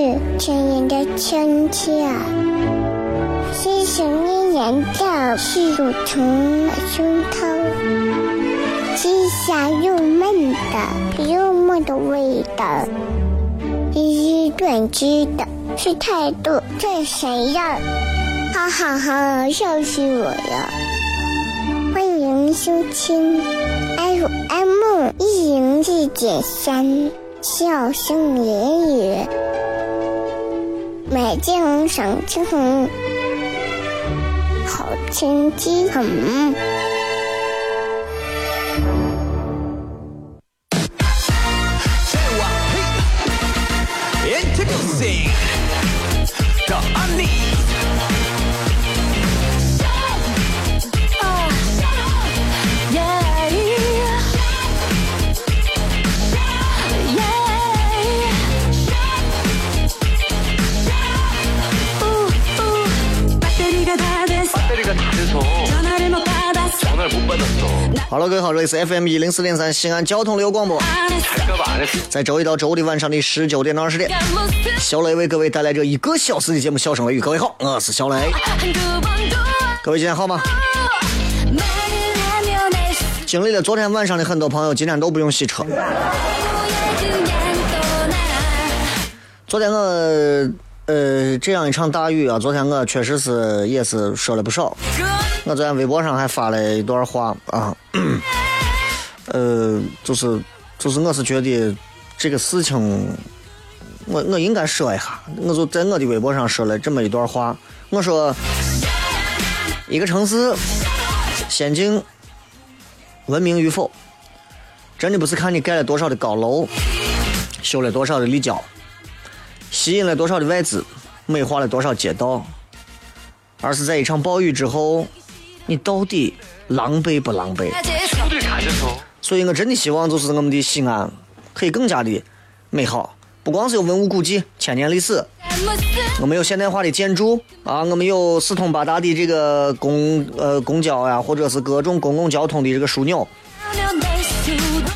是亲人的亲切，细声的言调是乳虫的胸膛，鸡下又嫩的幽默的味道，一语断句的是态度这谁呀？哈哈哈，笑死我了！欢迎收听 FM 一零四点三。笑声言语，美景赏晴，好天气很。Hello，各位好，这里是 FM 一零四点三西安交通旅游广播，在周一到周五的晚上的十九点到二十点，小雷为各位带来这一个小时的节目《笑声雷雨》。各位好，我是小雷。各位今天好吗？经历了昨天晚上的很多朋友，今天都不用洗车。昨天我呃这样一场大雨啊，昨天我确实是也是说了不少。我在微博上还发了一段话啊，呃，就是就是我是觉得这个事情，我我应该说一下，我就在我的微博上说了这么一段话，我说一个城市先进文明与否，真的不是看你盖了多少的高楼，修了多少的立交，吸引了多少的外资，美化了多少街道，而是在一场暴雨之后。你到底狼狈不狼狈？所以我真的希望就是我们的西安可以更加的美好，不光是有文物古迹、千年历史，我们有现代化的建筑啊，我们有四通八达的这个公呃公交呀，或者是各种公共交通的这个枢纽。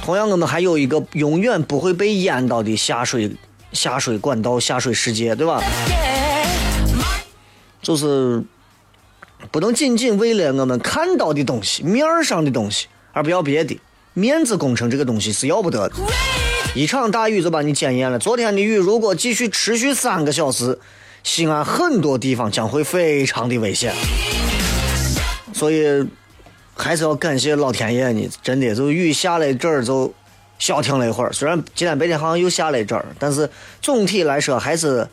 同样，我们还有一个永远不会被淹到的下水下水管道、下水世界，对吧？就是。不能仅仅为了我们看到的东西、面儿上的东西，而不要别的。面子工程这个东西是要不得的。一场大雨就把你检验了。昨天的雨如果继续持续三个小时，西安很多地方将会非常的危险。所以还是要感谢老天爷呢，真的，就雨下了这儿就消停了一会儿。虽然今天白天好像又下了一阵儿，但是总体来说还是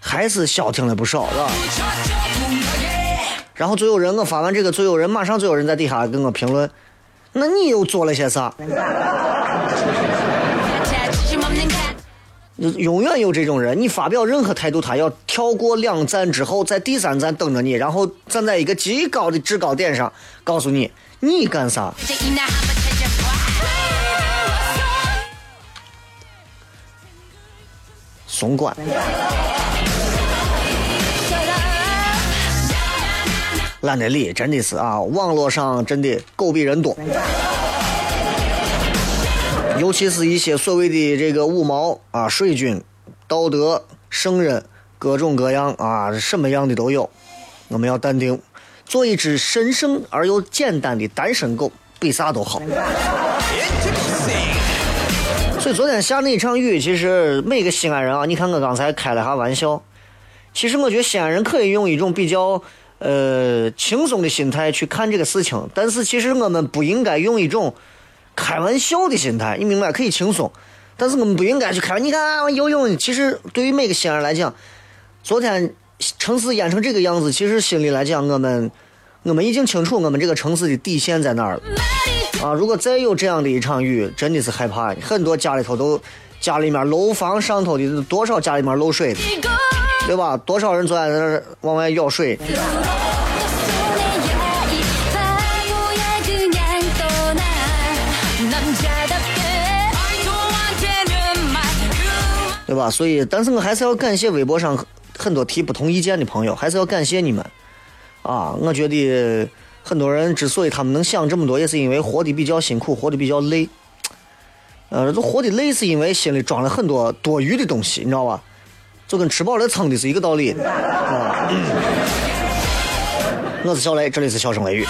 还是消停了不少，是吧？然后，最有人，我发完这个，最有人马上就有人在底下给我评论。那你又做了些啥？永远有这种人，你发表任何态度，他要跳过两站之后，在第三站等着你，然后站在一个极高的制高点上，告诉你你干啥？松管。懒得理，真的是啊！网络上真的狗比人多，尤其是一些所谓的这个五毛啊、水军、道德圣人，各种各样啊，什么样的都有。我们要淡定，做一只神圣而又简单的单身狗，比啥都好。所以昨天下那一场雨，其实每个西安人啊，你看我刚才开了下玩笑，其实我觉得西安人可以用一种比较。呃轻松的心态去看这个事情，但是其实我们不应该用一种开玩笑的心态，你明白？可以轻松，但是我们不应该去开。你看游泳，其实对于每个西安人来讲，昨天城市淹成这个样子，其实心里来讲，我们我们已经清楚我们这个城市的底线在哪儿了。啊，如果再有这样的一场雨，真的是害怕。很多家里头都，家里面楼房上头的多少家里面漏水的，对吧？多少人坐在那儿往外舀水。对吧？所以，但是我还是要感谢微博上很多提不同意见的朋友，还是要感谢你们。啊，我觉得很多人之所以他们能想这么多，也是因为活得比较辛苦，活得比较累。呃，这活得累是因为心里装了很多多余的东西，你知道吧？就跟吃饱了撑的是一个道理。啊，我是小雷，这里是笑声雷雨，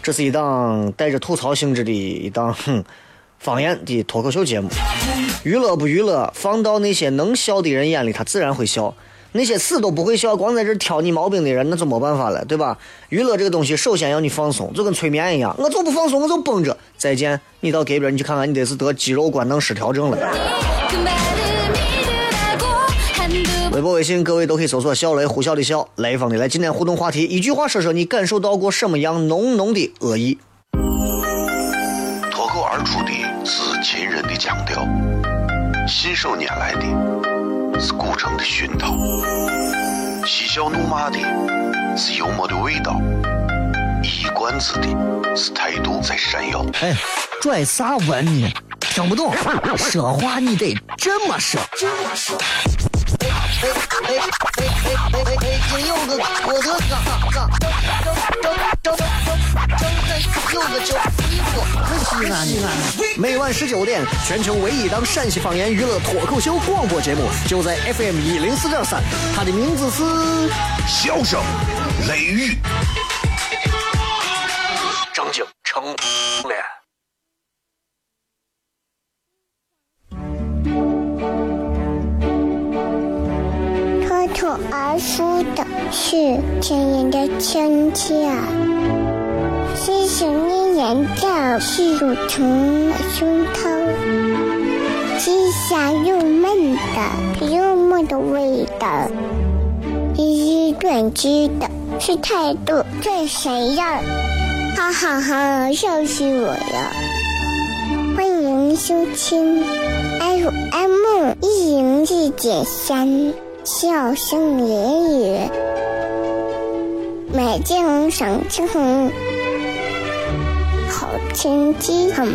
这是一档带着吐槽性质的一档哼方言的脱口秀节目。娱乐不娱乐，放到那些能笑的人眼里，他自然会笑。那些死都不会笑，光在这挑你毛病的人，那就没办法了，对吧？娱乐这个东西，首先要你放松，就跟催眠一样，我就不放松，我就绷着。再见，你到隔壁，你去看看，你得是得肌肉官能失调症了。微博、微信，各位都可以搜索“小雷”，呼啸的笑，雷锋的来。今天互动话题，一句话说说你感受到过什么样浓浓的恶意？脱口而出的是秦人的腔调，信手拈来的。是古城的熏陶，嬉笑怒骂的是幽默的味道，一冠子的是态度在闪耀。哎，拽啥文呢？听不懂，说话你得这么说。这么说哎哎哎哎！今有个我的哥哥，张张张张张张有个叫西哥，西安西安。每晚十九点，全球唯一档陕西方言娱乐脱口秀广播节目，就在 FM 一零四点三。它的名字是《笑声雷雨》，正经成脸。而出的是亲人的亲切，细声的眼罩是乳虫的胸膛，是香又闷的幽默的味道，一语断句的是态度最闪耀，哈哈哈，笑死我了！欢迎收听 FM 一零四点三。笑声言语，美景赏晴，好天气很。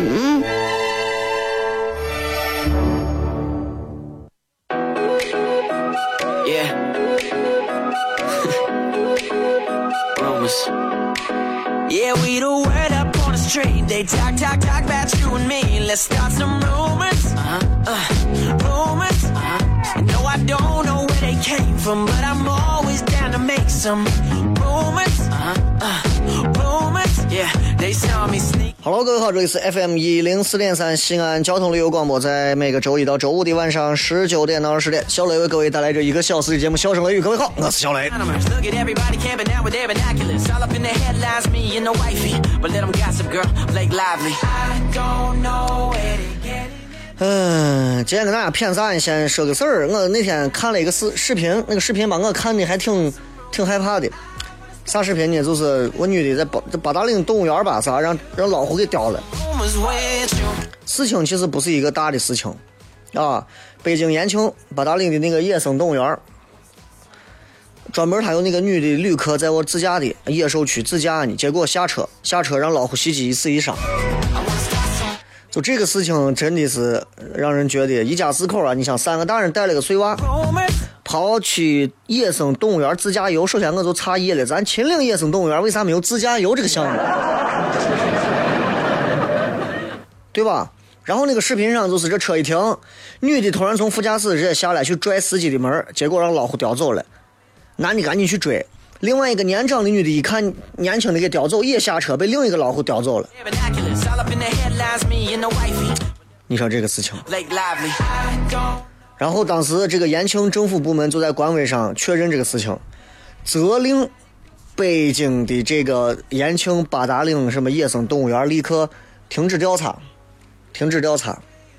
Yeah. Rumors. Yeah, we the word up on the street. They talk, talk, talk about you and me. Let's start some rumors. Uh-huh. Uh, from, but I'm always down to make some rumors. Uh, uh, rumors, yeah, they saw me sneak. Hello，各位好，这里是 FM 一零四点三西安交通旅游广播，在每个周一到周五的晚上十九点到二十点，小雷为各位带来这一个小时的节目《笑声雷雨》。各位好，我是小雷。嗯，今天跟大家谝啥？先说个事儿。我那天看了一个视视频，那个视频把我看的还挺挺害怕的。啥视频呢？就是我女的在八八达岭动物园吧，啥让让老虎给叼了。事情其实不是一个大的事情啊。北京延庆八达岭的那个野生动物园，专门他有那个女的旅客在我自驾的野兽区自驾呢，结果下车下车让老虎袭击一死一伤。就这个事情真的是让人觉得一家四口啊！你想三个大人带了个碎娃，跑去野生动物园自驾游。首先我就诧异了，咱秦岭野生动物园为啥没有自驾游这个项目？对吧？然后那个视频上就是这车一停，女的突然从副驾驶直接下来去拽司机的门，结果让老虎叼走了。男的赶紧去追。另外一个年长的女的，一看年轻的给叼走，也下车被另一个老虎叼走了。你说这个事情。然后当时这个延庆政府部门就在官微上确认这个事情，责令北京的这个延庆八达岭什么野生动物园立刻停止调查，停止调查，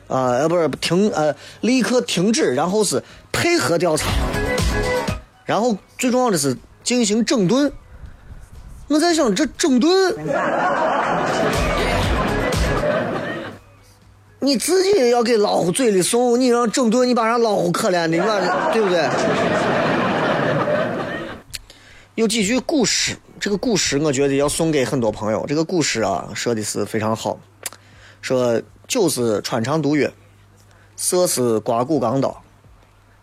啊呃不是停呃立刻停止，然后是配合调查，然后最重要的是进行整顿。我在想这整顿，你自己要给老虎嘴里送，你让整顿，你把人老虎可怜的，你把对不对？有几句古诗，这个古诗我觉得要送给很多朋友。这个古诗啊，说的是非常好，说酒是穿肠毒药，色是刮骨钢刀，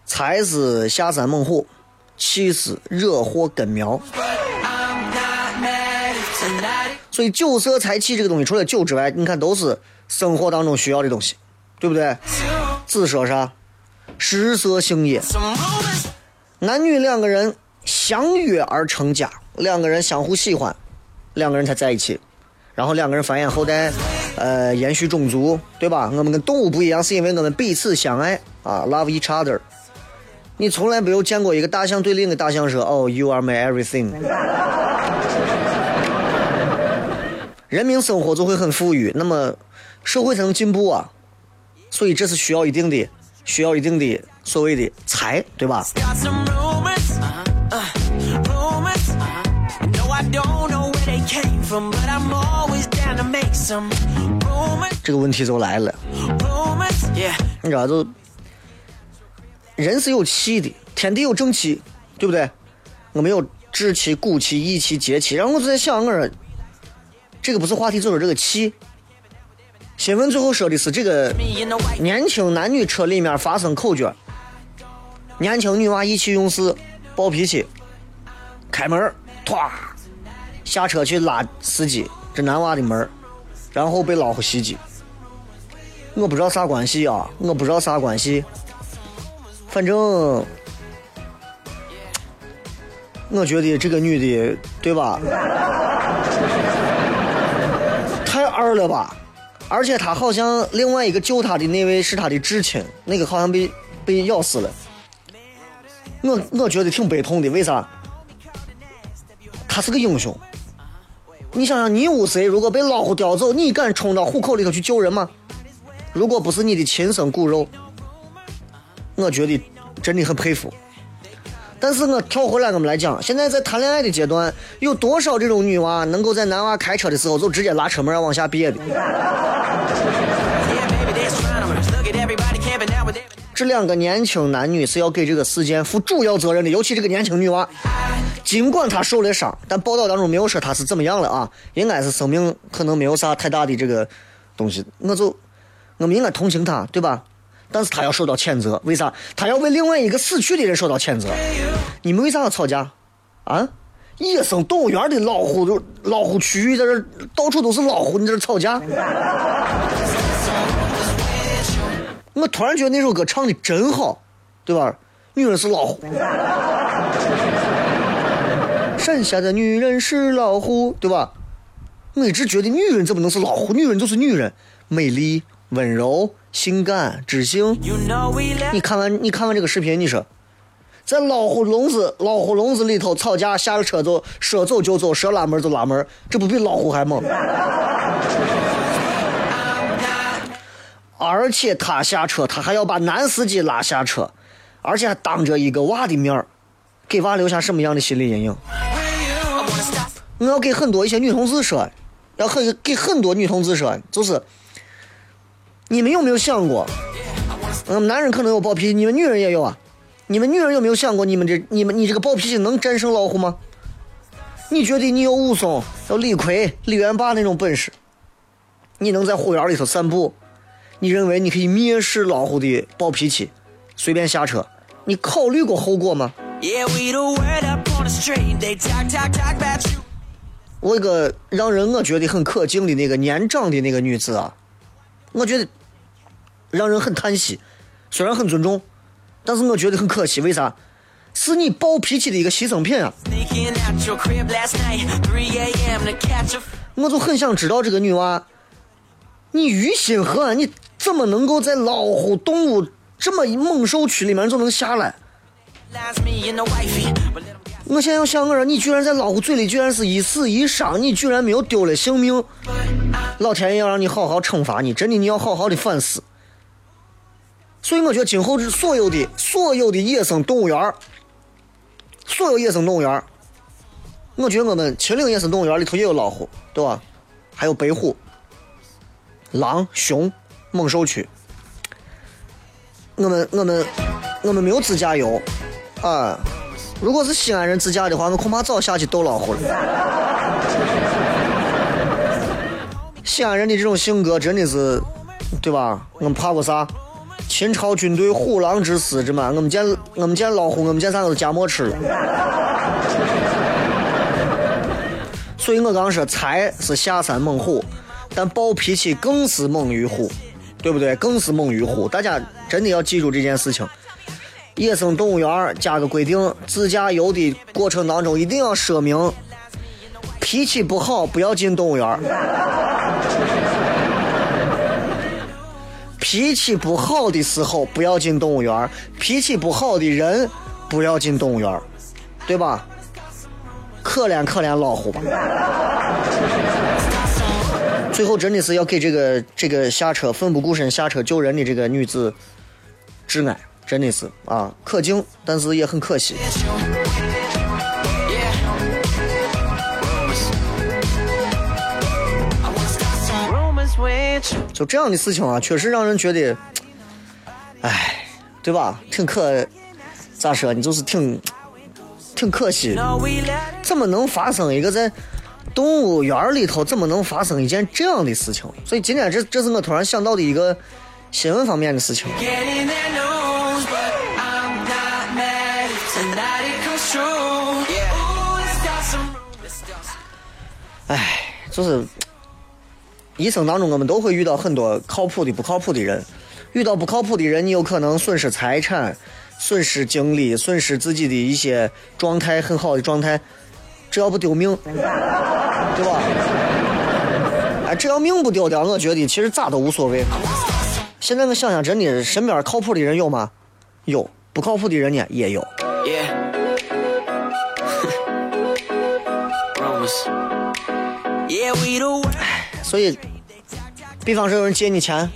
财是下山猛虎，气死惹祸根苗。所以酒色财气这个东西，除了酒之外，你看都是生活当中需要的东西，对不对？子说啥？食色性也。男女两个人相约而成家，两个人相互喜欢，两个人才在一起，然后两个人繁衍后代，呃，延续种族，对吧？我们跟动物不一样，是因为我们彼此相爱啊，love each other。你从来没有见过一个大象对另一个大象说：“哦，you are my everything。”人民生活就会很富裕，那么社会才能进步啊。所以这是需要一定的，需要一定的所谓的财，对吧？这个问题就来了，你知道，就人是有气的，天地有正气，对不对？我们有志气、骨气、义气、节气，然后我就在想，我说。这个不是话题，就是这个气。新闻最后说的是这个年轻男女车里面发生口角，年轻女娃意气用事，暴脾气，开门，唰，下车去拉司机这男娃的门，然后被老虎袭击。我不知道啥关系啊，我不知道啥关系，反正我觉得这个女的，对吧？太二了吧！而且他好像另外一个救他的那位是他的至亲，那个好像被被咬死了。我我觉得挺悲痛的，为啥？他是个英雄。你想想，你有谁如果被老虎叼走，你敢冲到虎口里头去救人吗？如果不是你的亲生骨肉，我觉得真的很佩服。但是我跳回来，我们来讲，现在在谈恋爱的阶段，有多少这种女娃能够在男娃开车的时候就直接拉车门往下憋的？这两个年轻男女是要给这个事件负主要责任的，尤其这个年轻女娃，尽管她受了伤，但报道当中没有说她是怎么样了啊，应该是生命可能没有啥太大的这个东西，我就我们应该同情她，对吧？但是他要受到谴责，为啥？他要为另外一个死去的人受到谴责。你们为啥要吵架？啊？野生动物园的老虎都老虎区域在这到处都是老虎，你在这吵架？我突然觉得那首歌唱的真好，对吧？女人是老虎，山下的女人是老虎，对吧？我一直觉得女人怎么能是老虎？女人就是女人，美丽。温柔、性感、知性。你看完你看完这个视频，你说，在老虎笼子老虎笼子里头吵架，下了车就说走就走，说拉门就拉门，这不比老虎还猛？而且他下车，他还要把男司机拉下车，而且还当着一个娃的面给娃留下什么样的心理阴影？我要给很多一些女同志说，要很给很多女同志说，就是。你们有没有想过，嗯，男人可能有暴脾气，你们女人也有啊。你们女人有没有想过，你们这、你们、你这个暴脾气能战胜老虎吗？你觉得你有武松、有李逵、李元霸那种本事，你能在虎园里头散步？你认为你可以蔑视老虎的暴脾气，随便下车？你考虑过后果吗？我一个让人我觉得很可敬的那个年长的那个女子啊，我觉得。让人很叹息，虽然很尊重，但是我觉得很可惜。为啥？是你暴脾气的一个牺牲品啊！我就很想知道这个女娃，你于心何安？你怎么能够在老虎动物这么猛兽区里面就能下来？我现在要想，我说你居然在老虎嘴里居然是一死一伤，你居然没有丢了性命，老天爷要让你好好惩罚你，真的你要好好的反思。所以我觉得今后所有的所有的野生动物园，所有野生动物园，我觉得我们秦岭野生动物园里头也有老虎，对吧？还有白虎、狼、熊、猛兽区。我们我们我们没有自驾游啊！如果是西安人自驾的话，我恐怕早下去逗老虎了。西安人的这种性格真的是，对吧？我们怕过啥？秦朝军队虎狼之师，这嘛？我们见我们见老虎，我们见啥都夹馍吃了。所以我刚说，才是下山猛虎，但暴脾气更是猛于虎，对不对？更是猛于虎。大家真的要记住这件事情。野生动物园加个规定，自驾游的过程当中一定要说明，脾气不好不要进动物园。脾气不好的时候不要进动物园，脾气不好的人不要进动物园，对吧？可怜可怜老虎吧。最后真的是要给这个这个下车奋不顾身下车救人的这个女子致哀，真的是啊，可敬，但是也很可惜。就这样的事情啊，确实让人觉得，哎，对吧？挺可，咋说？你就是挺，挺可惜。怎么能发生一个在动物园里头，怎么能发生一件这样的事情？所以今天这这是我突然想到的一个新闻方面的事情。哎，就是。一生当中，我们都会遇到很多靠谱的、不靠谱的人。遇到不靠谱的人，你有可能损失财产、损失精力、损失自己的一些状态很好的状态，只要不丢命，对吧？哎，只要命不丢掉，我觉得其实咋都无所谓。现在我想想，真的，身边靠谱的人有吗？有，不靠谱的人呢也有。Yeah. 所以，比方说有人借你钱，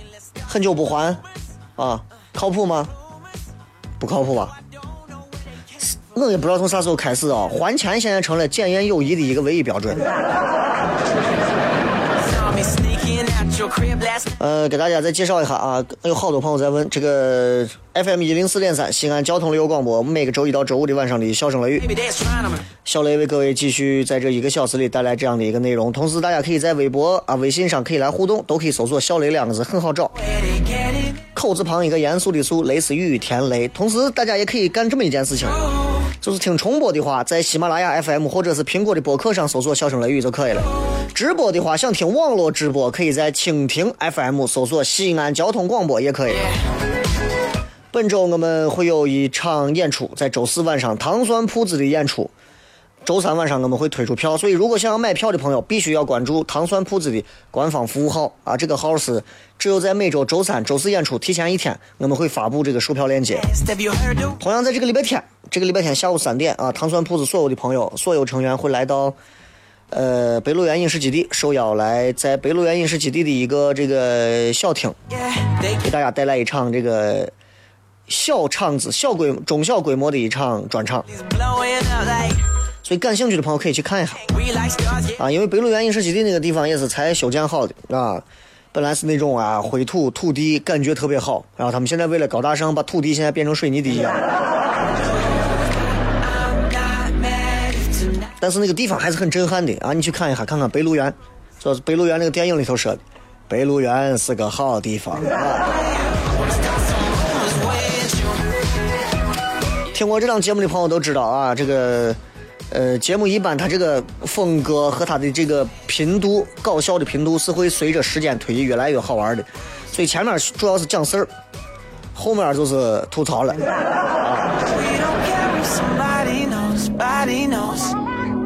很久不还，啊，靠谱吗？不靠谱吧？我也不知道从啥时候开始啊，还钱现在成了检验友谊的一个唯一标准。呃，给大家再介绍一下啊，有好多朋友在问这个 FM 一零四点三西安交通旅游广播，每个周一到周五的晚上的笑声雷雨，小雷为各位继续在这一个小时里带来这样的一个内容。同时，大家可以在微博啊、微信上可以来互动，都可以搜索“小雷”两个字，很好找，口字旁一个严肃的肃，雷是雨田雷。同时，大家也可以干这么一件事情。就是听重播的话，在喜马拉雅 FM 或者是苹果的播客上搜索“笑声雷雨”就可以了。直播的话，想听网络直播，可以在蜻蜓 FM 搜索“西安交通广播”也可以。本周我们会有一场演出，在周四晚上糖酸铺子的演出。周三晚上我们会推出票，所以如果想要买票的朋友，必须要关注糖酸铺子的官方服务号啊！这个号是只有在每周周三、周四演出提前一天，我们会发布这个售票链接。同样在这个礼拜天，这个礼拜天下午三点啊，糖酸铺子所有的朋友、所有成员会来到呃北鹿原影视基地，受邀来在北鹿原影视基地的一个这个小厅，给大家带来一场这个小场子、小规中小规模的一场专场。所以感兴趣的朋友可以去看一下啊，因为北鹿原影视基地那个地方也是才修建好的啊，本来是那种啊灰土土地，感觉特别好，然后他们现在为了高大上，把土地现在变成水泥地一样。但是那个地方还是很震撼的啊，你去看一下，看看北鹿原，这是北鹿原那个电影里头说的，北鹿原是个好地方啊。听过这档节目的朋友都知道啊，这个。呃，节目一般它这个风格和它的这个频度，搞笑的频度是会随着时间推移越来越好玩的。所以前面主要是讲事儿，后面就是吐槽了。啊。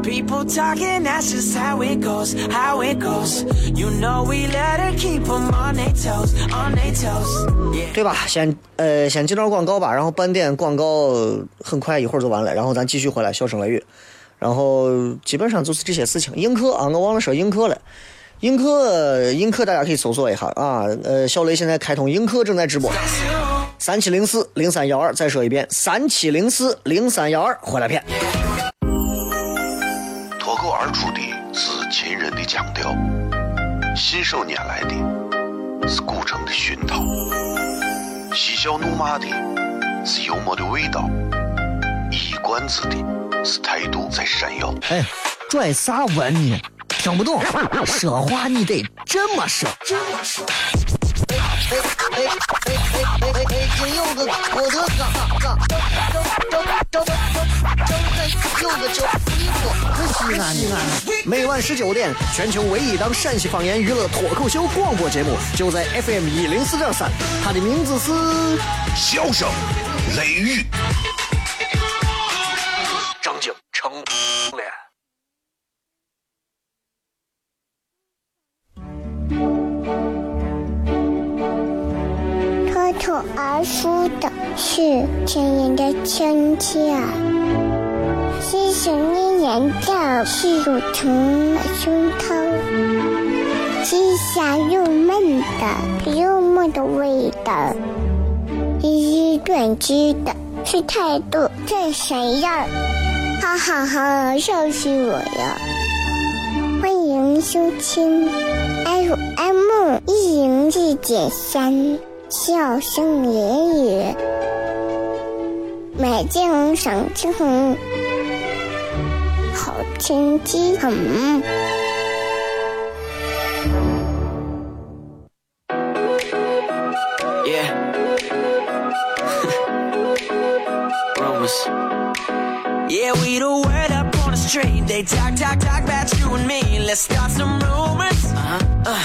People talking, that's just how it goes, how it goes. You know we let her keep 'em on their toes, on their toes. Yeah. 对吧？先呃先进段广告吧，然后半点广告很快一会儿就完了，然后咱继续回来笑声雷雨，然后基本上就是这些事情。映客啊，我忘了说映客了。映客，映客大家可以搜索一下啊。呃，小雷现在开通映客正在直播，三七零四零三幺二，再说一遍，三七零四零三幺二，回来片。脱口而出的是秦人的腔调，信手拈来的是古城的熏陶，嬉笑怒骂的是幽默的味道，一冠子的是态度在闪耀。哎，拽啥文呢？听不懂，说话你得这么说。这么说。哎哎哎哎哎哎哎！金柚子，我的嘎嘎，张张张张张张柚子叫衣服，西安西安。每晚十九点，全球唯一档陕西方言娱乐脱口秀广播节目，就在 FM 一零四点三，它的名字是笑声、雷雨，张景成脸。脱口而出的是亲人的亲切，是声音人的是乳虫的胸膛，是香又闷的幽默的味道，一语断句的是态度这闪耀，哈哈哈，笑死我了！欢迎收听 FM 一零四点三。笑声连语，美景赏秋红，好天气 street. They talk, talk, talk about you and me. Let's start some rumors. Uh-huh. Uh,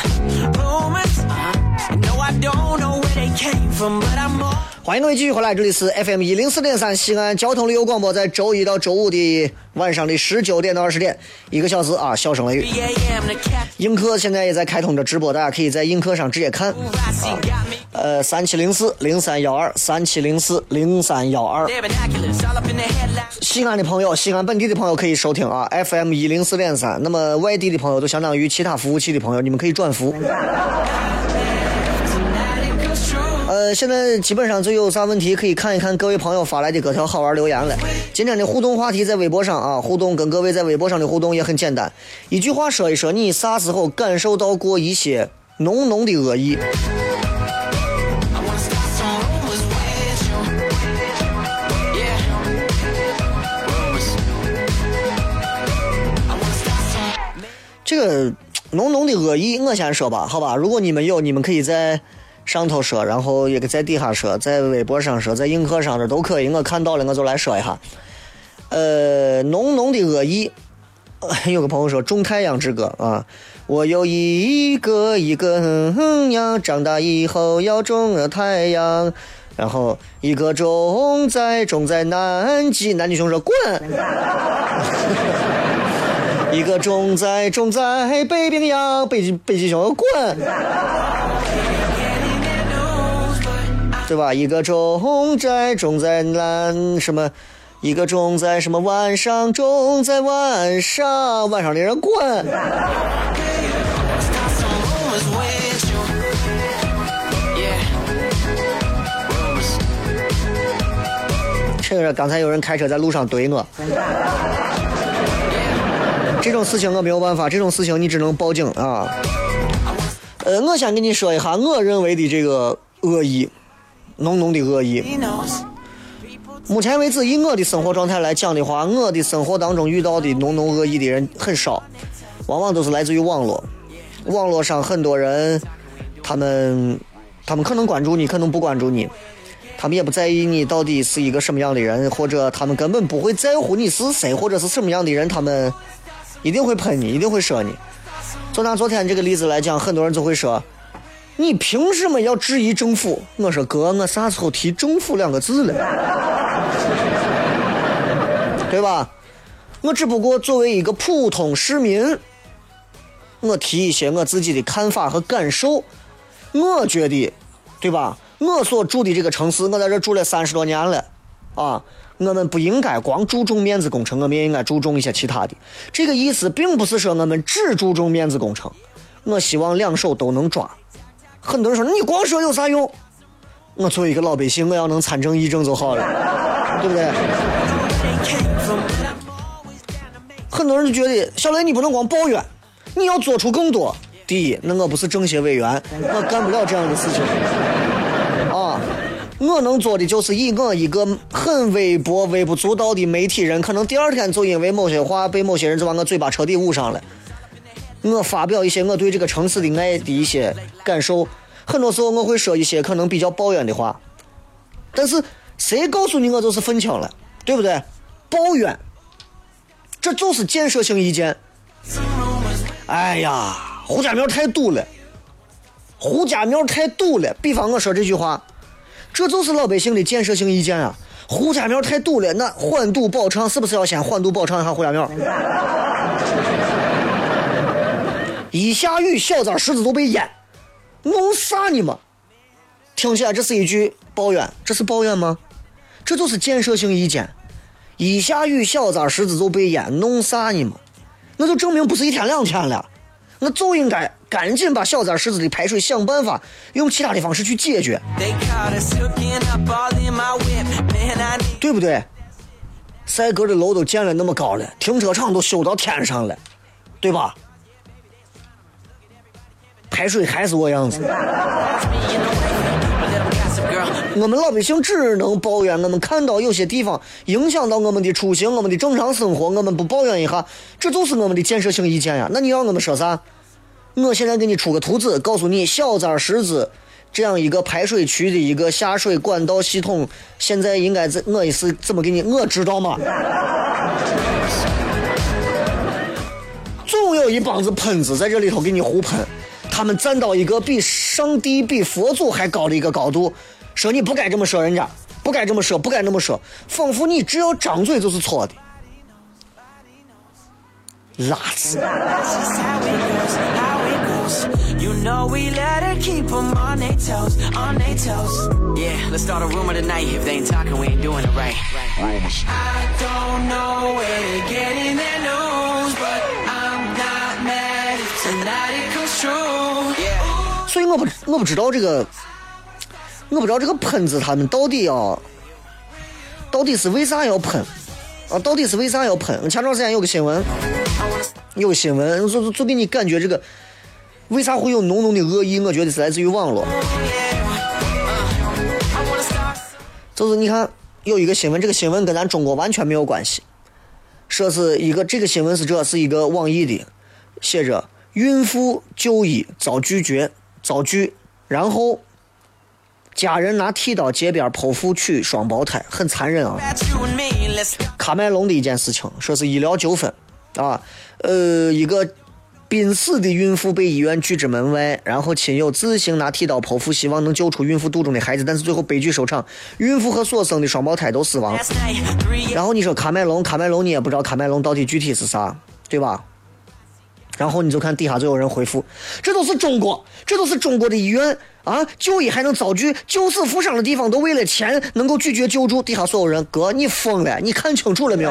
rumors. Uh-huh. No, I don't know where they came from, but I'm more. 欢迎各位继续回来，这里是 FM 一零四点三西安交通旅游广播，在周一到周五的晚上的十九点到二十点，一个小时啊，笑声雷雨。3 a.m. the cat. 映客现在也在开通着直播，大家可以在映客上直接看。Me. 呃，三七零四零三幺二，三七零四零三幺二。西安的朋友，西安本地的朋友可以收听啊，FM 一零四点三。那么外地的朋友，就相当于其他服务器的朋友，你们可以转服。呃，现在基本上就有啥问题可以看一看各位朋友发来的各条好玩留言了。今天的互动话题在微博上啊，互动跟各位在微博上的互动也很简单，一句话说一说你啥时候感受到过一些浓浓的恶意。这个浓浓的恶意，我先说吧，好吧？如果你们有，你们可以在上头说，然后也可在底下说，在微博上说，在映客上这都可以。我看到了，我就来说一下。呃，浓浓的恶意。有个朋友说《种太阳之歌》啊，我有一个一个哼呀，长大以后要种个太阳，然后一个种在种在南极，男女熊说滚。一个种在种在北冰洋，北极北极熊滚，对吧？一个种在种在南什么，一个种在什么晚上种在晚上，晚上的人滚。趁着刚才有人开车在路上怼我，这种事情我没有办法，这种事情你只能报警啊。呃，我先跟你说一下我认为的这个恶意，浓浓的恶意。目前为止，以我的生活状态来讲的话，我的生活当中遇到的浓浓恶意的人很少，往往都是来自于网络。网络上很多人，他们他们可能关注你，可能不关注你，他们也不在意你到底是一个什么样的人，或者他们根本不会在乎你是谁或者是什么样的人，他们一定会喷你，一定会说你。就拿昨天这个例子来讲，很多人就会说。你凭什么要质疑政府？我说哥，我啥时候提政府两个字了？对吧？我只不过作为一个普通市民，我提一些我自己的看法和感受。我觉得，对吧？我所住的这个城市，我在这住了三十多年了，啊，我们不应该光注重面子工程，我们也应该注重一些其他的。这个意思并不是说我们只注重面子工程，我希望两手都能抓。很多人说你光说有啥用？我作为一个老百姓，我要能参政议政就好了，对不对？很多人就觉得小雷你不能光抱怨，你要做出更多。第一，那我不是政协委员，我干不了这样的事情。啊，我能做的就是以我一个很微薄、微不足道的媒体人，可能第二天就因为某些话被某些人就把我嘴巴彻底捂上了。我发表一些我对这个城市的爱的一些感受。很多时候我会说一些可能比较抱怨的话，但是谁告诉你我就是愤青了，对不对？抱怨，这就是建设性意见。哎呀，胡家庙太堵了，胡家庙太堵了。比方我说这句话，这就是老百姓的建设性意见啊。胡家庙太堵了，那缓堵保畅是不是要先缓堵保畅一下胡家庙？一下雨，小寨石子都被淹。弄啥呢嘛？听起来这是一句抱怨，这是抱怨吗？这就是建设性意见。一下雨，小寨石子就被淹，弄啥呢嘛？那就证明不是一天两天了，那就应该赶紧把小寨石子的排水想办法，用其他的方式去解决，对不对？赛格的楼都建了那么高了，停车场都修到天上了，对吧？排水还是我样子。我们老百姓只能抱怨，我们看到有些地方影响到我们的出行、我们的正常生活，我们不抱怨一下，这就是我们的建设性意见呀。那你让我们说啥？我现在给你出个图纸，告诉你小寨石子这样一个排水区的一个下水管道系统，现在应该怎我也是怎么给你？我知道吗？总有一帮子喷子在这里头给你胡喷。他们站到一个比上帝、比佛祖还高的一个高度，说你不该这么说人家，不该这么说，不该那么说，仿佛你只要张嘴就是错的，垃圾拉子。所以我不我不知道这个，我不知道这个喷子他们到底要，到底是为啥要喷啊？到底是为啥要喷？前段时间有个新闻，有个新闻就就给你感觉这个为啥会有浓浓的恶意？我觉得是来自于网络。就是你看有一个新闻，这个新闻跟咱中国完全没有关系，说是一个这个新闻是这是一个网易的，写着。孕妇就医遭拒绝，遭拒，然后家人拿剃刀街边剖腹取双胞胎，很残忍啊！卡麦隆的一件事情，说是医疗纠纷啊，呃，一个濒死的孕妇被医院拒之门外，然后亲友自行拿剃刀剖腹，希望能救出孕妇肚中的孩子，但是最后悲剧收场，孕妇和所生的双胞胎都死亡。然后你说喀麦隆，喀麦隆你也不知道喀麦隆到底具体是啥，对吧？然后你就看底下就有人回复，这都是中国，这都是中国的医院啊！就医还能遭拒，救死扶伤的地方都为了钱能够拒绝救助。底下所有人，哥，你疯了？你看清楚了没有？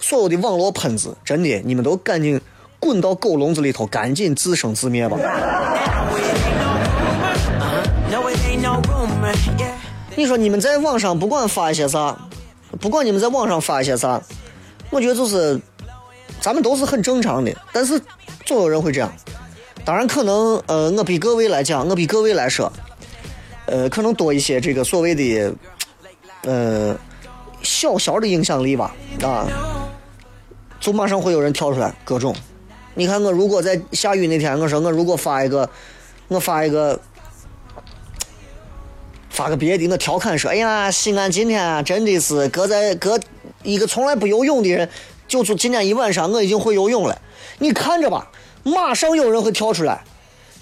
所有的网络喷子，真的，你们都赶紧滚到狗笼子里头，赶紧自生自灭吧。你说你们在网上不管发一些啥？不管你们在网上发一些啥，我觉得就是咱们都是很正常的，但是总有人会这样。当然，可能呃，我比各位来讲，我比各位来说，呃，可能多一些这个所谓的呃小小的影响力吧，啊，就马上会有人跳出来各种。你看我如果在下雨那天，我说我如果发一个，我发一个。发个别的，我调侃说：“哎呀，西安今天，真的是搁在搁一个从来不游泳的人，就就今天一晚上我已经会游泳了。你看着吧，马上有人会跳出来，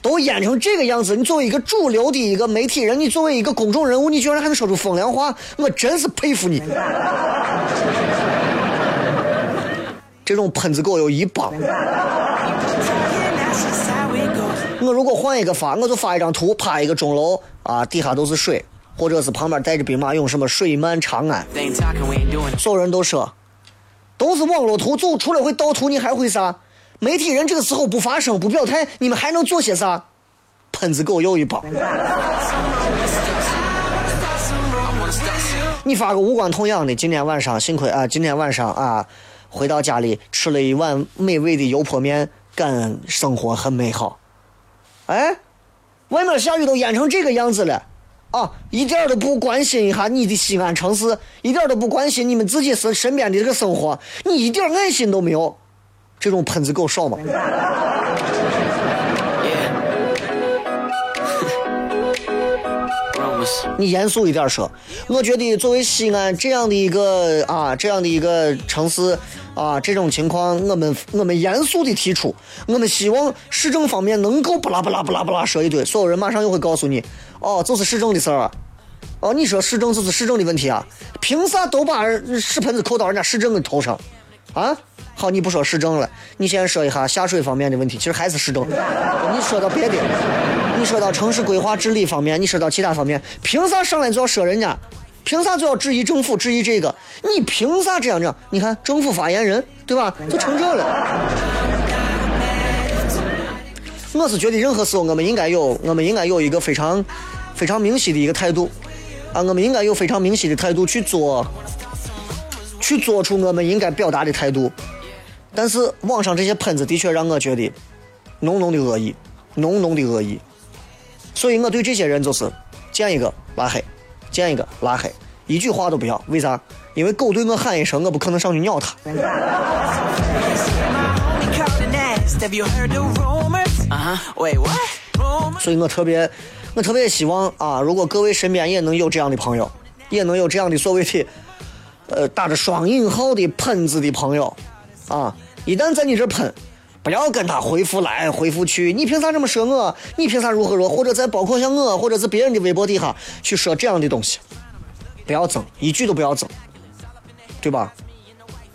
都演成这个样子。你作为一个主流的一个媒体人，你作为一个公众人物，你居然还能说出风凉话，我真是佩服你。这种喷子狗有一帮。我如果换一个发，我就发一张图，拍一个钟楼啊，底下都是水，或者是旁边带着兵马俑，什么水漫长安。所有人都说，都是网络图，就除了会盗图，你还会啥？媒体人这个时候不发声、不表态，你们还能做些啥？喷子狗又一帮。你发个无关痛痒的，今天晚上幸亏啊，今天晚上啊，回到家里吃了一碗美味的油泼面，感恩生活很美好。哎，外面下雨都淹成这个样子了，啊，一点都不关心一下你的西安城市，一点都不关心你们自己身身边的这个生活，你一点爱心都没有，这种喷子够少吗？你严肃一点说，我觉得作为西安这样的一个啊，这样的一个城市啊，这种情况，我们我们严肃的提出，我们希望市政方面能够不拉不拉不拉不拉说一堆，所有人马上又会告诉你，哦，就是市政的事儿啊，哦，你说市政就是市政的问题啊，凭啥都把屎盆子扣到人家市政的头上，啊？好，你不说市政了，你先说一下下水方面的问题，其实还是市政。你说到别的，你说到城市规划治理方面，你说到其他方面，凭啥上来就要说人家？凭啥就要质疑政府？质疑这个？你凭啥这样这样？你看政府发言人对吧？就成这了。我是觉得任何时候我们应该有，我们应该有一个非常非常明晰的一个态度啊，我们应该有非常明晰的态度去做，去做出我们应该表达的态度。但是网上这些喷子的确让我觉得浓浓的恶意，浓浓的恶意，所以我对这些人就是见一个拉黑，见一个拉黑，一句话都不要。为啥？因为狗对我喊一声，我不可能上去咬它。所以我特别，我特别希望啊，如果各位身边也能有这样的朋友，也能有这样的所谓的，呃，打着双引号的喷子的朋友。啊！一旦在你这喷，不要跟他回复来回复去。你凭啥这么说我？你凭啥如何如何？或者在包括像我，或者是别人的微博底下去说这样的东西，不要争，一句都不要争，对吧？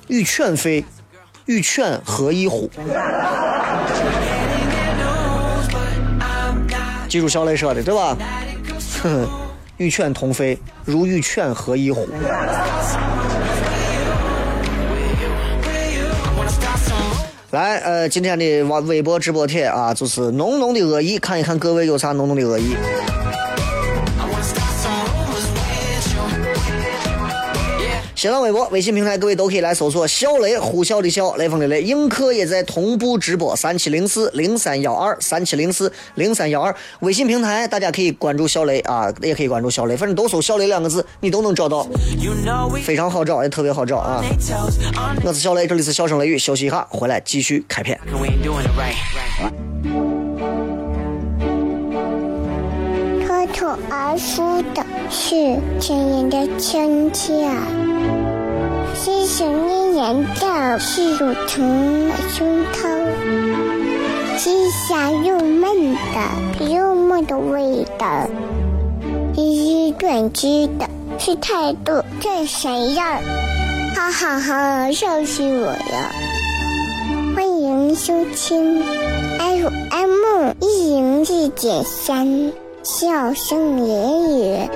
与犬吠，与犬何异乎？记住小雷说的，对吧？哼，与犬同吠，如与犬何异乎？来，呃，今天的微微博直播帖啊，就是浓浓的恶意，看一看各位有啥浓浓的恶意。新浪微博、微信平台，各位都可以来搜索“小雷”，呼啸的啸，雷锋的雷。映客也在同步直播，三七零四零三幺二，三七零四零三幺二。微信平台大家可以关注小雷啊，也可以关注小雷，反正都搜“小雷”两个字，你都能找到，非常好找，也特别好找啊。我是小雷，这里是笑声雷雨，休息一下，回来继续开片。脱口而出的是亲人的亲切。细细念念的是乳虫的胸膛，细香又闷的幽默的味道，一一断句的是态度这谁样？哈哈哈，笑死我了！欢迎收听 FM 一零一点三笑声言语，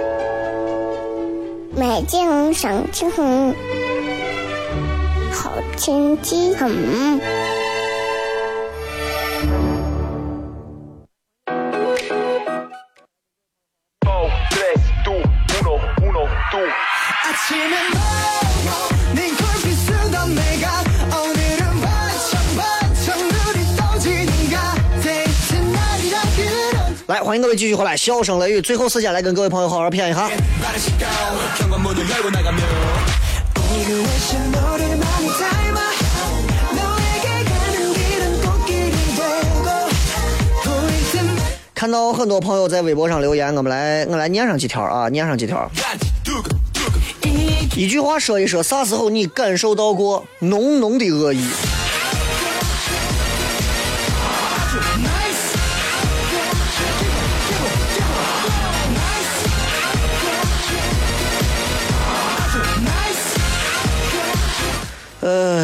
美景赏晴。天气很。来来，欢迎各位继续回来，笑声雷雨，最后时间来跟各位朋友好好谝一下。看到很多朋友在微博上留言我们来我来念上几条啊念上几条。一句话说一说啥时候你感受到过浓浓的恶意？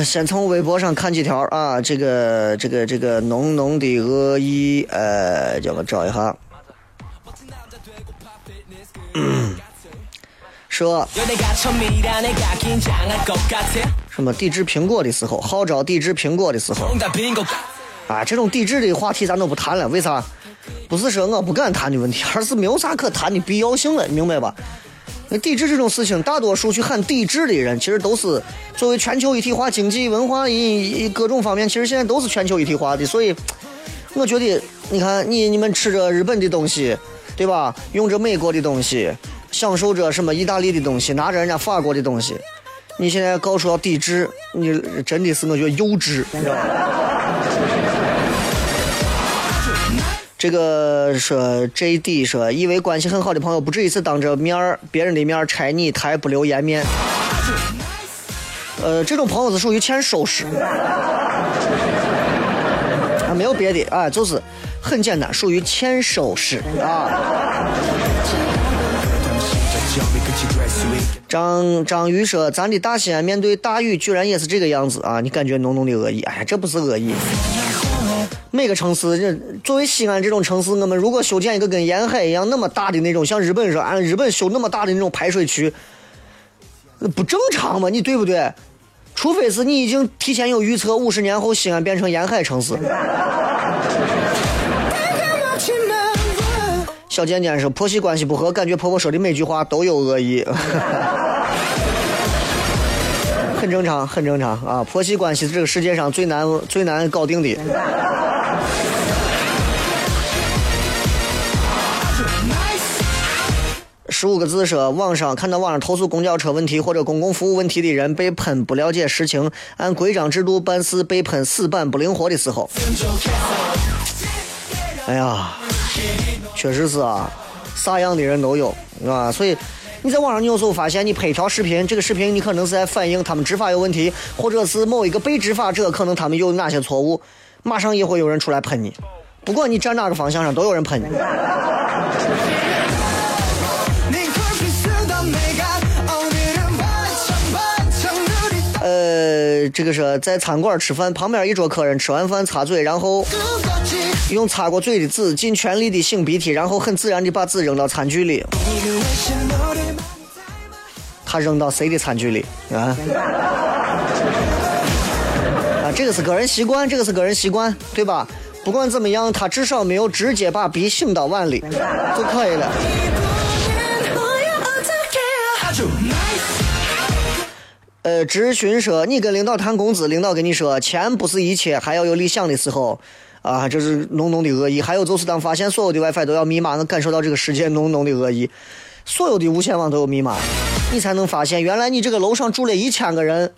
先从微博上看几条啊，这个这个这个浓浓的恶意，呃，叫我找一下。说。什么抵制苹果的时候，号召抵制苹果的时候。啊，这种抵制的话题咱都不谈了，为啥？不是说我不敢谈的问题，而是没有啥可谈的必要性了，明白吧？那抵制这种事情，大多数去喊抵制的人，其实都是作为全球一体化、经济、文化一各种方面，其实现在都是全球一体化的，所以我觉得，你看你你们吃着日本的东西，对吧？用着美国的东西，享受着什么意大利的东西，拿着人家法国的东西，你现在搞出要抵制，你真的是我觉得幼稚，你知道吧？这个说 J D 说，以为关系很好的朋友不止一次当着面儿别人的面儿拆你台不留颜面。呃，这种朋友是属于欠收拾，啊，没有别的，啊，就是很简单，属于欠收拾啊。张张宇说：“咱的大西安面对大雨，居然也是这个样子啊！你感觉浓浓的恶意？哎，这不是恶意。每个城市，这作为西安这种城市，我们如果修建一个跟沿海一样那么大的那种，像日本说按日本修那么大的那种排水渠，那不正常吗？你对不对？除非是你已经提前有预测，五十年后西安变成沿海城市。小贱贱说婆媳关系不和，感觉婆婆说的每句话都有恶意，很正常，很正常啊！婆媳关系是这个世界上最难最难搞定的。十五个字说，网上看到网上投诉公交车问题或者公共服务问题的人被喷不了解实情，按规章制度办事被喷死板不灵活的时候，哎呀，确实是啊，啥样的人都有，啊，所以你在网上你有时候发现你拍一条视频这个视频你可能是在反映他们执法有问题或者是某一个被执法者可能他们有哪些错误马上也会有人出来喷你。不管你站哪个方向上都有人喷你。呃这个是在餐馆吃饭旁边一桌客人吃完饭擦嘴然后用擦过嘴的纸尽全力的擤鼻涕然后很自然的把纸扔到餐具里。他扔到谁的餐具里啊？啊，这个是个人习惯，这个是个人习惯，对吧？不管怎么样，他至少没有直接把笔醒到碗里就可以了。呃，直询说，你跟领导谈工资，领导跟你说，钱不是一切，还要有理想的时候。啊，这是浓浓的恶意。还有就是，当发现所有的 WiFi 都要密码，能感受到这个世界浓浓的恶意。所有的无线网都有密码。你才能发现原来你这个楼上住了一千个人，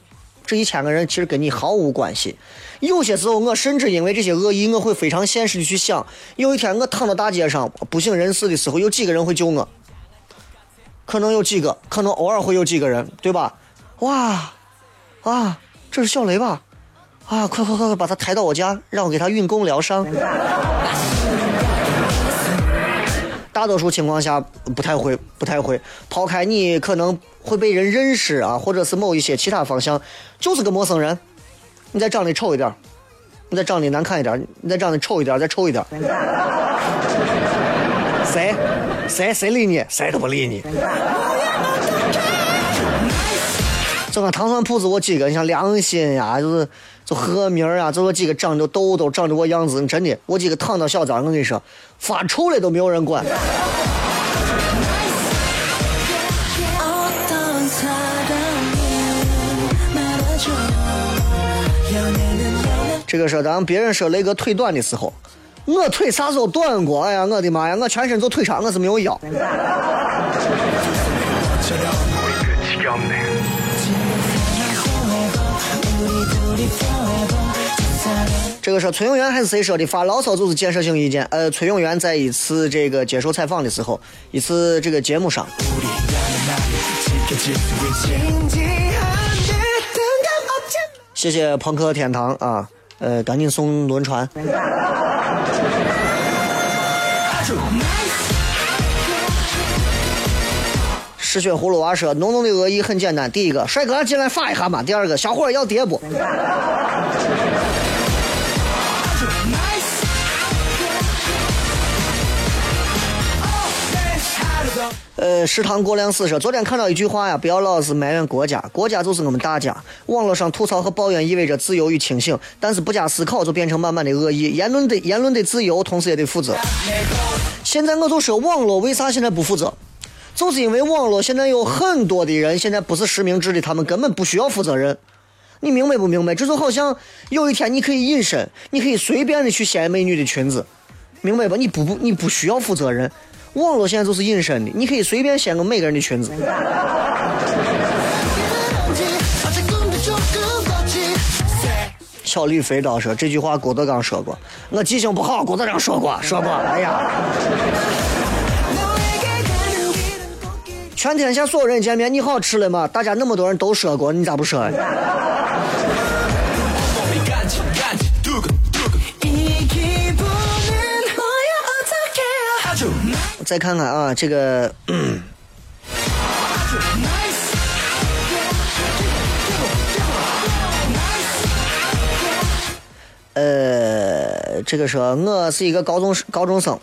这一千个人其实跟你毫无关系。有些时候，我甚至因为这些恶意，我会非常现实的去想，有一天我躺到大街上不省人事的时候，有几个人会救我？可能有几个，可能偶尔会有几个人，对吧？哇，啊，这是小雷吧？啊，快快快快，把他抬到我家，让我给他运功疗伤。大多数情况下不太会，不太会。抛开你可能会被人认识啊，或者是某一些其他方向，就是个陌生人。你再长得丑一点，你再长得难看一点，你再长得丑一点，再丑一点，谁谁谁理你？谁都不理你。整个糖蒜铺子，我几个，你像良心呀，就是就和名儿啊，就说几个长着痘痘、长着我样子，真的，我几个躺到小脏，我跟你说，发臭了都没有人管。这个是咱别人说那个腿短的时候，我腿啥时候短过？哎呀，我的妈呀，我全身就腿长，我是没有腰。这个是崔永元还是谁说的？发牢骚就是建设性意见。呃，崔永元在一次这个接受采访的时候，一次这个节目上。谢谢朋克天堂啊，呃，赶紧送轮船。失血葫芦娃说：“浓浓的恶意很简单，第一个，帅哥进来发一下嘛；第二个，小伙要碟不？”呃，食堂过量死说，昨天看到一句话呀，不要老是埋怨国家，国家就是我们大家。网络上吐槽和抱怨意味着自由与清醒，但是不加思考就变成满满的恶意。言论的言论的自由，同时也得负责。现在我就说，网络为啥现在不负责？就是因为网络现在有很多的人现在不是实名制的，他们根本不需要负责任。你明白不明白？这就好像有一天你可以隐身，你可以随便的去掀美女的裙子，明白吧？你不不你不需要负责任。网络现在就是隐身的，你可以随便掀个每个人的裙子。小李飞刀说这句话，郭德纲说过。我记性不好，郭德纲说过，说过。哎呀，全天下所有人见面，你好吃了吗？大家那么多人都说过，你咋不说？再看看啊，这个，呃，这个说我是一个高中高中生，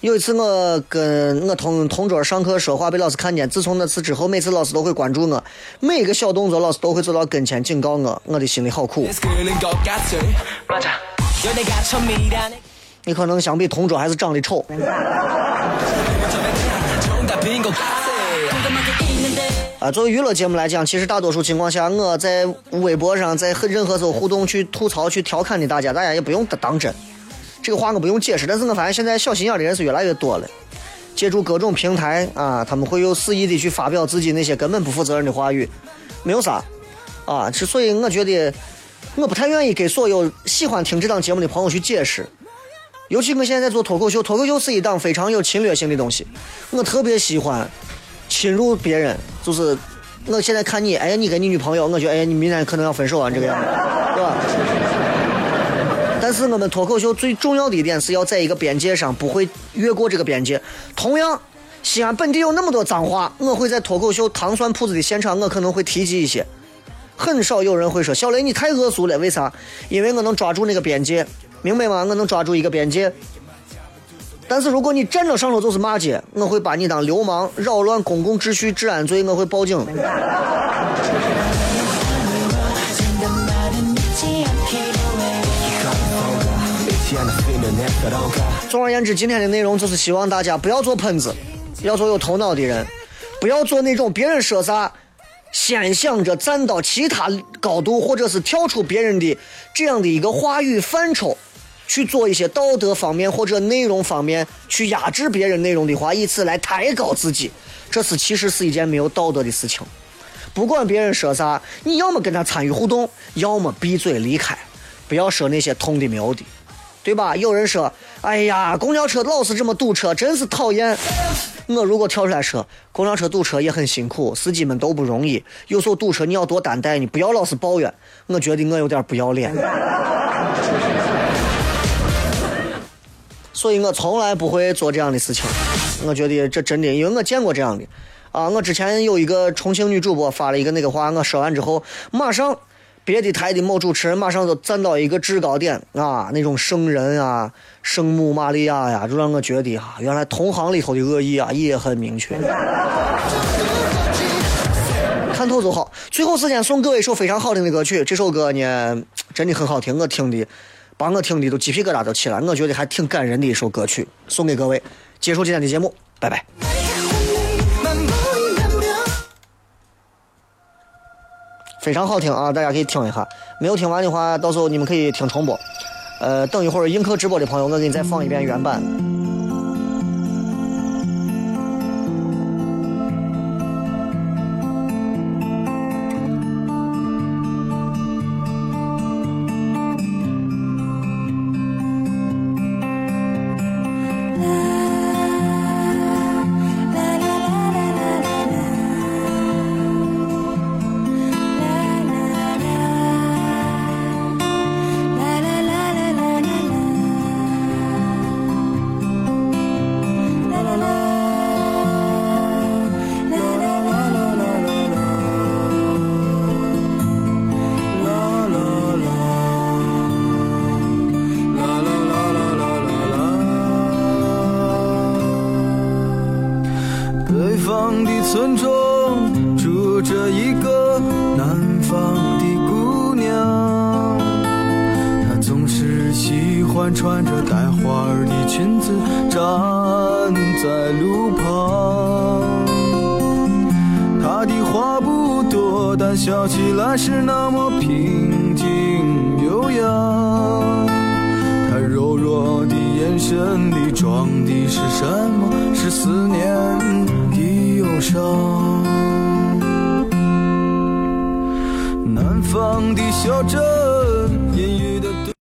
有一次我跟我同同桌上课说话被老师看见，自从那次之后，每次老师都会关注我，每一个小动作老师都会走到跟前警告我，我的心里好苦。你可能相比同桌还是长得丑。啊，作为娱乐节目来讲，其实大多数情况下，我在微博上，在很任何时候互动去吐槽、去调侃的大家，大家也不用当真。这个话我不用解释，但是我发现现在小心眼的人是越来越多了。借助各种平台啊，他们会有肆意的去发表自己那些根本不负责任的话语，没有啥啊。之所以我觉得我不太愿意给所有喜欢听这档节目的朋友去解释。尤其我现在在做脱口秀，脱口秀是一档非常有侵略性的东西。我特别喜欢侵入别人，就是我现在看你，哎呀，你跟你女朋友，我觉得，哎，你明天可能要分手啊，这个样子，对吧？但是我们脱口秀最重要的一点是要在一个边界上，不会越过这个边界。同样，西安本地有那么多脏话，我会在脱口秀糖蒜铺子的现场，我可能会提及一些。很少有人会说小雷你太恶俗了，为啥？因为我能抓住那个边界。明白吗？我能抓住一个边界，但是如果你站着上头就是骂街，我会把你当流氓，扰乱公共秩序、治安罪，我会报警。总而言之，今天的内容就是希望大家不要做喷子，要做有头脑的人，不要做那种别人说啥，先想着站到其他高度，或者是跳出别人的这样的一个话语范畴。去做一些道德方面或者内容方面去压制别人内容的话，以此来抬高自己，这是其实是一件没有道德的事情。不管别人说啥，你要么跟他参与互动，要么闭嘴离开，不要说那些痛的没有的，对吧？有人说：“哎呀，公交车老是这么堵车，真是讨厌。”我如果跳出来说，公交车堵车也很辛苦，司机们都不容易，有时候堵车你要多担待，你不要老是抱怨。我觉得我有点不要脸。所以我从来不会做这样的事情，我觉得这真的，因为我见过这样的，啊，我之前有一个重庆女主播发了一个那个话，我说完之后，马上别的台的某主持人马上就站到一个制高点啊，那种圣人啊，圣母玛利亚呀，就让我觉得啊，原来同行里头的恶意啊也很明确。看透就好。最后时间送各位一首非常好听的歌曲，这首歌呢真的很好听，我听的。把我听的都鸡皮疙瘩都起来，我觉得还挺感人的一首歌曲，送给各位。结束今天的节目，拜拜。非常好听啊，大家可以听一下。没有听完的话，到时候你们可以听重播。呃，等一会儿映客直播的朋友，我给你再放一遍原版。